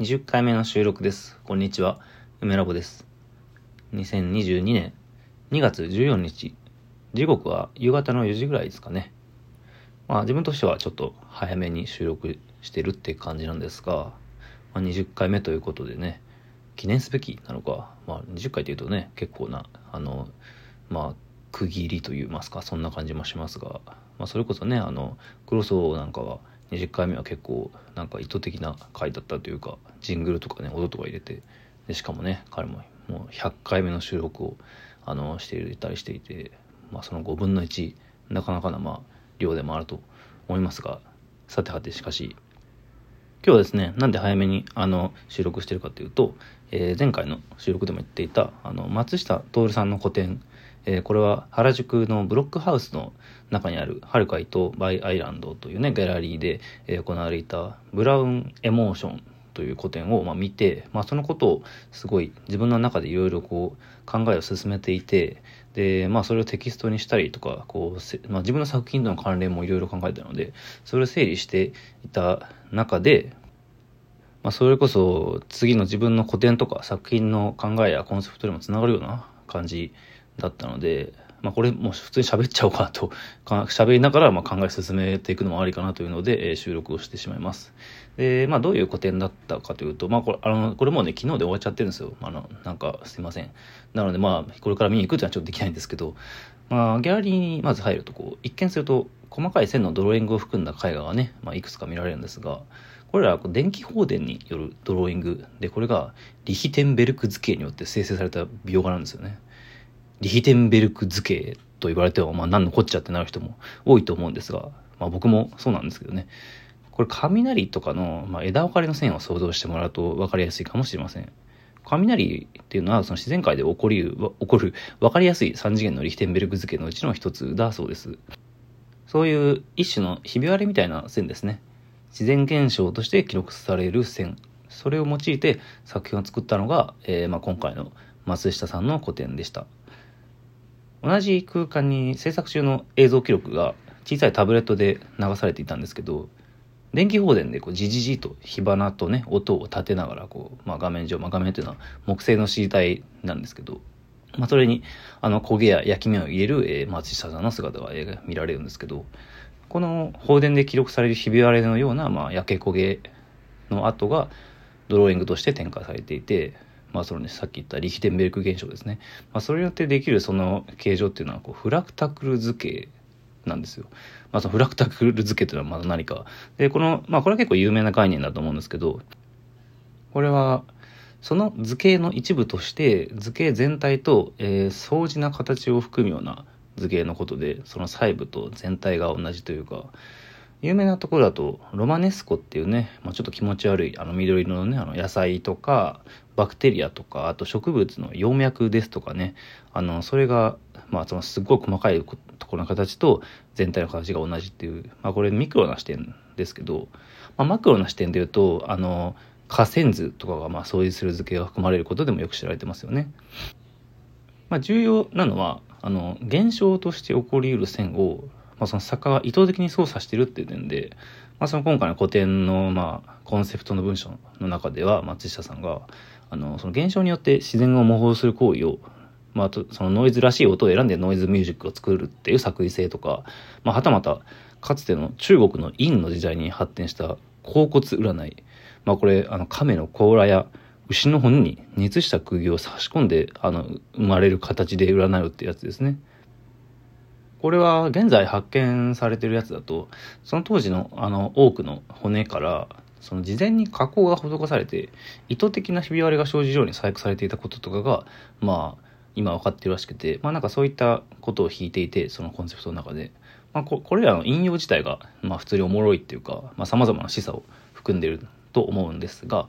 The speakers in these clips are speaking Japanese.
20回目の収録です。こんにちは。梅ラボです。2022年2月14日。時刻は夕方の4時ぐらいですかね。まあ自分としてはちょっと早めに収録してるって感じなんですが、まあ、20回目ということでね、記念すべきなのか、まあ20回というとね、結構な、あの、まあ区切りといいますか、そんな感じもしますが、まあそれこそね、あの、クロスオーなんかは20回目は結構なんか意図的な回だったというかジングルとかね音とか入れてでしかもね彼ももう100回目の収録をあのしていたりしていて、まあ、その5分の1なかなかな、まあ、量でもあると思いますがさてはてしかし今日はですねなんで早めにあの収録してるかというと、えー前回の収録でも言っていたあの松下徹さんの個展えーこれは原宿のブロックハウスの中にあるはるか伊藤バイアイランドというねギャラリーで、えー行われたブラウンエモーションという個展を、まあ、見て、まあ、そのことをすごい自分の中でいろいろこう考えを進めていてで、まあ、それをテキストにしたりとかこう、まあ、自分の作品との関連もいろいろ考えたのでそれを整理していた中でまあ、それこそ次の自分の古典とか作品の考えやコンセプトにもつながるような感じだったので、まあ、これもう普通に喋っちゃおうかなと喋りながらまあ考え進めていくのもありかなというので、えー収録をしてしまいます。で、まあ、どういう古典だったかというと、まあ、これあのこれもうね昨日で終わっちゃってるんですよ。あのなんかすいません。なのでまあこれから見に行くっていうのはちょっとできないんですけど、まあ、ギャラリーにまず入るとこう一見すると細かい線のドローイングを含んだ絵画がね、まあ、いくつか見られるんですがこれらはこう電気放電によるドローイングでこれがリヒテンベルク図形によって生成された描画なんですよね。リヒテンベルク図形と言われては、まあ、何のこっちゃってなる人も多いと思うんですが、まあ、僕もそうなんですけどねこれ雷とかの、まあ、枝分かれの線を想像してもらうと分かりやすいかもしれません。雷っていうのはその自然界で起こり起こる分かりやすい3次元のリヒテンベルク図形のうちの一つだそうです。そういう一種のひび割れみたいな線ですね。自然現象として記録される線。それを用いて作品を作ったのが、えーまあ、今回の松下さんの個展でした。同じ空間に制作中の映像記録が小さいタブレットで流されていたんですけど、電気放電でこうジジジと火花とね音を立てながらこう、まあ、画面上、まあ、画面というのは木製の C 体なんですけど、まあ、それにあの焦げや焼き目を入れる、えー松下さんの姿が、見られるんですけどこの放電で記録されるひび割れのような、まあ、焼け焦げの跡がドローイングとして展開されていて、まあそのね、さっき言ったリヒテンベルク現象ですね、まあ、それによってできるその形状っていうのはこうフラクタクル図形なんですよ。まあ、そのフラクタクル図形というのはまだ何か。で、この、まあこれは結構有名な概念だと思うんですけど、これは、その図形の一部として図形全体と、えー相似な形を含むような図形のことでその細部と全体が同じというか有名なところだとロマネスコっていうね、まあ、ちょっと気持ち悪いあの緑色のねあの野菜とかバクテリアとかあと植物の葉脈ですとかねあのそれがまあそのすっごい細かいところの形と全体の形が同じっていう、まあ、これミクロな視点ですけど、まあ、マクロな視点で言うとあの河川図とかがまあ相似する図形が含まれることでもよく知られてますよね。まあ、重要なのはあの現象として起こりうる線を、まあ、その作家が意図的に操作してるっていう点で、まあ、その今回の古典の、まあ、コンセプトの文章の中では松下さんがあのその現象によって自然を模倣する行為を、まあ、そのノイズらしい音を選んでノイズミュージックを作るっていう作為性とか、まあ、はたまたかつての中国の陰の時代に発展した甲骨占い、まあ、これあの亀の甲羅や牛の骨に熱した釘を差し込んであの生まれる形で占うってやつですね。これは現在発見されてるやつだとその当時のあの多くの骨からその事前に加工が施されて意図的なひび割れが生じるように細工されていたこととかがまあ今分かってるらしくてまあなんかそういったことを引いていてそのコンセプトの中で、まあ、ここれらの引用自体がまあ普通におもろいっていうかさまざ、まな示唆を含んでると思うんですが、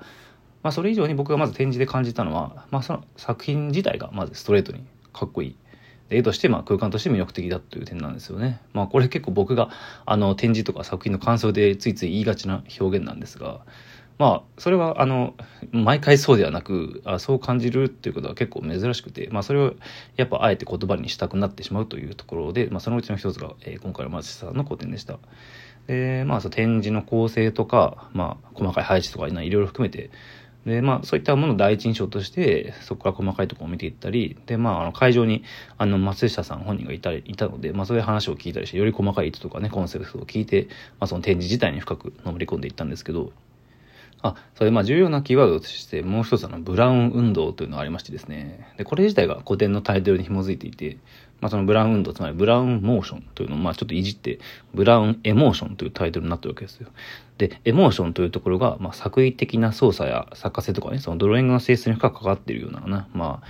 まあ、それ以上に僕がまず展示で感じたのは、まあ、その作品自体がまずストレートにかっこいい。絵としてまあ空間として魅力的だという点なんですよね。まあこれ結構僕があの展示とか作品の感想でついつい言いがちな表現なんですが、まあそれはあの毎回そうではなくあそう感じるっていうことは結構珍しくて、まあそれをやっぱあえて言葉にしたくなってしまうというところで、まあそのうちの一つが、えー今回の松下さんの個展でした。で、まあ、その展示の構成とか、まあ、細かい配置とかいろいろ含めて、で、まあ、そういったものを第一印象として、そこから細かいところを見ていったり、で、まあ、あの、会場に、あの、松下さん本人がいた、いたので、まあ、そういう話を聞いたりして、より細かい意図とかね、コンセプトを聞いて、まあ、その展示自体に深くのめり込んでいったんですけど、あ、それまあ重要なキーワードとしてもう一つあのブラウン運動というのがありましてですね。で、これ自体が古典のタイトルに紐づいていて、まあそのブラウン運動、つまりブラウンモーションというのをまあちょっといじって、ブラウンエモーションというタイトルになってるわけですよ。で、エモーションというところが、まあ作為的な操作や作家性とかね、そのドローイングの性質に深く関わっているようなな、まあ、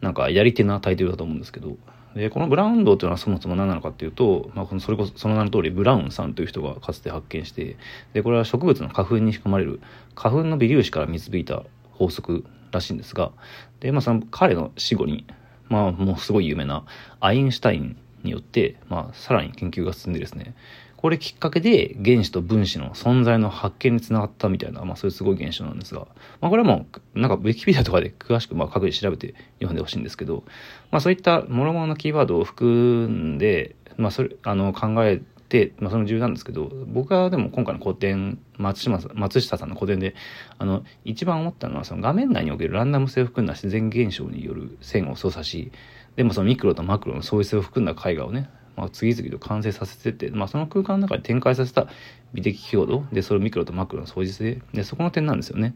なんかやり手なタイトルだと思うんですけど、で、このブラウン道というのはそもそも何なのかっていうと、まあ、それこそその名の通りブラウンさんという人がかつて発見して、で、これは植物の花粉に含まれる花粉の微粒子から導いた法則らしいんですが、で、まあ、その彼の死後に、まあ、もうすごい有名なアインシュタインによって、まあ、さらに研究が進んでですね、これきっかけで原子と分子の存在の発見につながったみたいな、まあそういうすごい現象なんですが、まあこれはもう、なんかウィキペディアとかで詳しくまあ各自調べて読んでほしいんですけど、まあそういった諸々のキーワードを含んで、まあそれ、あの考えて、まあその重要なんですけど、僕はでも今回の古典、松島松下さんの古典で、あの、一番思ったのはその画面内におけるランダム性を含んだ自然現象による線を操作し、でもそのミクロとマクロの相違性を含んだ絵画をね、まあ、次々と完成させてって、まあ、その空間の中で展開させた美的強度でそれをミクロとマクロの相似性でそこの点なんですよね。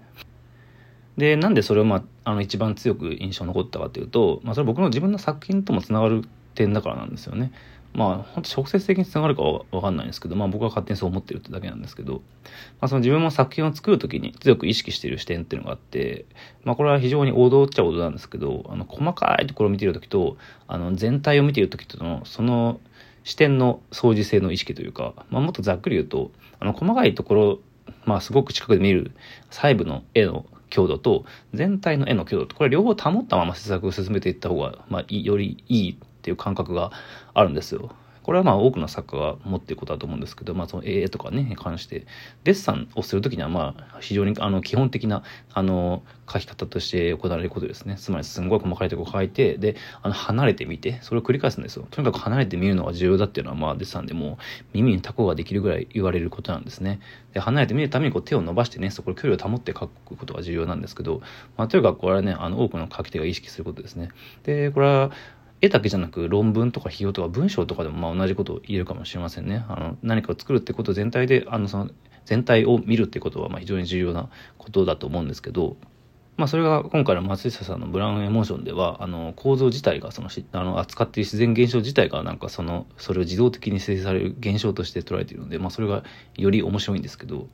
でなんでそれを、まあ、あの一番強く印象に残ったかというと、まあ、それ僕の自分の作品ともつながる点だからなんですよね。まあ、本当直接的につながるかはわかんないんですけど、まあ僕は勝手にそう思ってるってだけなんですけど、まあその自分も作品を作るときに強く意識してる視点っていうのがあって、まあこれは非常に王道っちゃ王道なんですけど、あの細かいところを見てるときと、あの全体を見てるときとの、その視点の相似性の意識というか、まあもっとざっくり言うと、あの細かいところ、まあすごく近くで見る細部の絵の強度と全体の絵の強度と、これ両方保ったまま制作を進めていった方が、まあ、よりいいっていう感覚があるんですよ。これはまあ多くの作家が持っていることだと思うんですけど、まあその絵とかね、に関して、デッサンをするときにはまあ非常にあの基本的なあの書き方として行われることですね。つまりすんごい細かいところ書いて、で、あの離れてみて、それを繰り返すんですよ。とにかく離れてみるのが重要だっていうのはまあデッサンでも耳にタコができるぐらい言われることなんですね。で、離れてみるためにこう手を伸ばしてね、そこで距離を保って書くことが重要なんですけど、まあとにかくこれはね、あの多くの書き手が意識することですね。で、これは絵だけじゃなく論文とか費用とか文章とかでもまあ同じことを言えるかもしれませんね。あの何かを作るってこと全体であのその全体を見るってことはまあ非常に重要なことだと思うんですけど、まあそれが今回の松下さんのブラウンエモーションではあの構造自体がそのあの扱っている自然現象自体がなんかそのそれを自動的に生成される現象として捉えているので、まあそれがより面白いんですけど、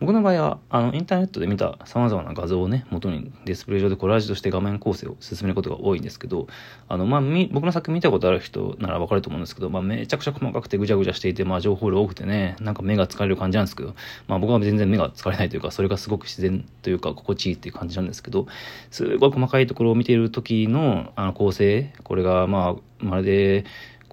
僕の場合は、あの、インターネットで見た様々な画像をね、元にディスプレイ上でコラージュとして画面構成を進めることが多いんですけど、あの、まあ、僕の作品見たことある人ならわかると思うんですけど、まあ、めちゃくちゃ細かくてぐちゃぐちゃしていて、まあ、情報量多くてね、なんか目が疲れる感じなんですけど、まあ、僕は全然目が疲れないというか、それがすごく自然というか、心地いいっていう感じなんですけど、すごい細かいところを見ている時の、あの、構成、これが、まあ、まるで、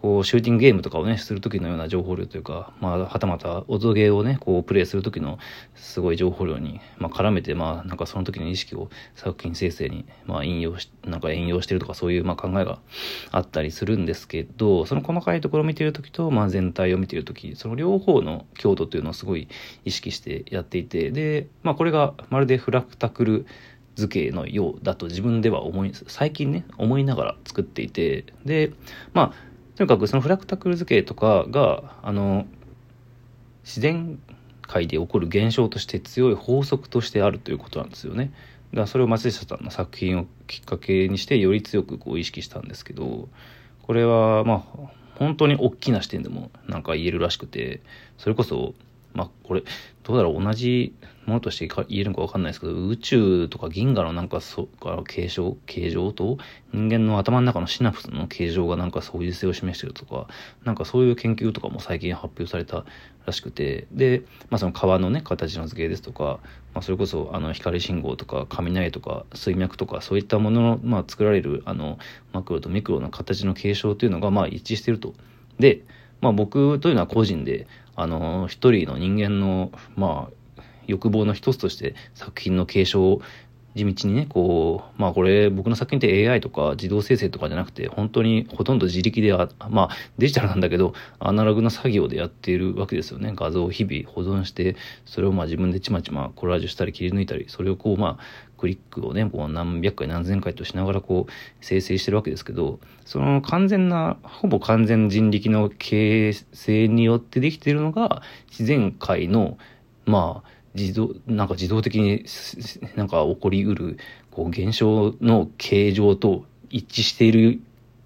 こう、シューティングゲームとかをね、する時のような情報量というか、まあ、はたまた、音ゲーをね、こう、プレイする時のすごい情報量に、まあ、絡めて、まあ、なんかその時の意識を作品生成に、まあ、引用し、なんか引用してるとか、そういう、まあ、考えがあったりするんですけど、その細かいところを見ている時と、まあ、全体を見ている時、その両方の強度というのをすごい意識してやっていて、で、まあ、これがまるでフラクタクル、図形のようだと自分では思い、最近ね、思いながら作っていて、で、まあ、とにかくそのフラクタクル図形とかが、あの、自然界で起こる現象として強い法則としてあるということなんですよね。だからそれを松下さんの作品をきっかけにしてより強くこう意識したんですけど、これはまあ本当に大きな視点でもなんか言えるらしくて、それこそまあこれどうだろう同じものとして言えるのか分かんないですけど宇宙とか銀河のなんかそ形状形状と人間の頭の中のシナプスの形状がなんか相似性を示してるとかなんかそういう研究とかも最近発表されたらしくてで、まあ、その川のね形の図形ですとか、まあ、それこそあの光信号とか雷とか水脈とかそういったものの、まあ、作られるあのマクロとミクロの形の継承というのがまあ一致してると。でまあ僕というのは個人で、あの、一人の人間の、まあ、欲望の一つとして作品の継承を地道にね、こう、まあこれ僕の作品って AI とか自動生成とかじゃなくて、本当にほとんど自力であ、まあデジタルなんだけど、アナログな作業でやっているわけですよね。画像を日々保存して、それをまあ自分でちまちまコラージュしたり切り抜いたり、それをこうまあクリックをね、こう何百回何千回としながらこう生成してるわけですけど、その完全な、ほぼ完全人力の形成によってできてるのが自然界の、まあ、自動、なんか自動的になんか起こりうる、こう現象の形状と一致している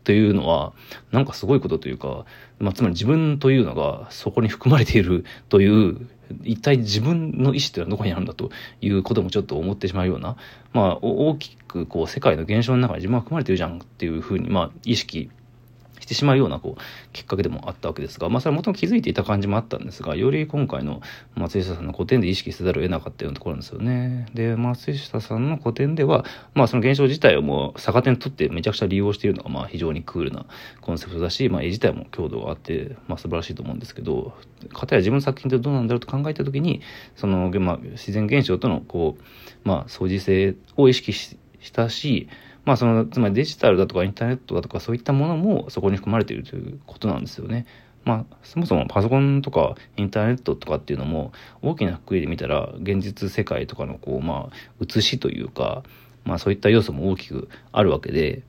というのは、なんかすごいことというか、まあ、つまり自分というのがそこに含まれているという一体自分の意思というのはどこにあるんだということもちょっと思ってしまうような、まあ、大きくこう世界の現象の中に自分は含まれてるじゃんっていうふうに、まあ、意識してしまうようなこうきっかけでもあったわけですが、まあ、それはもともと気づいていた感じもあったんですがより今回の松下さんの古典で意識せざるを得なかったようなところなんですよね。で松下さんの古典では、まあ、その現象自体をもう逆手にとってめちゃくちゃ利用しているのがまあ非常にクールなコンセプトだし、まあ、絵自体も強度があって、まあ、素晴らしいと思うんですけどかたや自分の作品ってどうなんだろうと考えた時にその、まあ、自然現象とのこう、まあ、相似性を意識したしまあその、つまりデジタルだとかインターネットだとかそういったものもそこに含まれているということなんですよね。まあ、そもそもパソコンとかインターネットとかっていうのも大きなくくりで見たら現実世界とかのこう、まあ、写しというか、まあそういった要素も大きくあるわけで、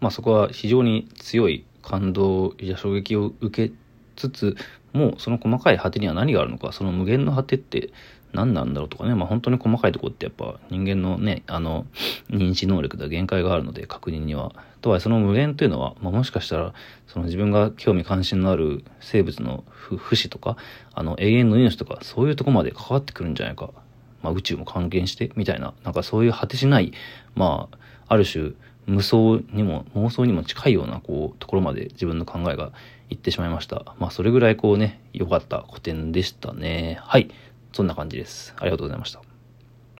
まあそこは非常に強い感動や衝撃を受けつつもうその細かい果てには何があるのかその無限の果てって何なんだろうとかね、まあ本当に細かいとこってやっぱ人間のね、あの、認知能力では限界があるので確認には。とはいえその無限というのは、まあもしかしたら、その自分が興味関心のある生物の不死とか、あの永遠の命とか、そういうとこまで関わってくるんじゃないか。まあ宇宙も関係して、みたいな、なんかそういう果てしない、まあ、ある種、無双にも、妄想にも近いような、こう、ところまで自分の考えがいってしまいました。まあ、それぐらいこうね、良かった古典でしたね。はい。そんな感じです。ありがとうございました。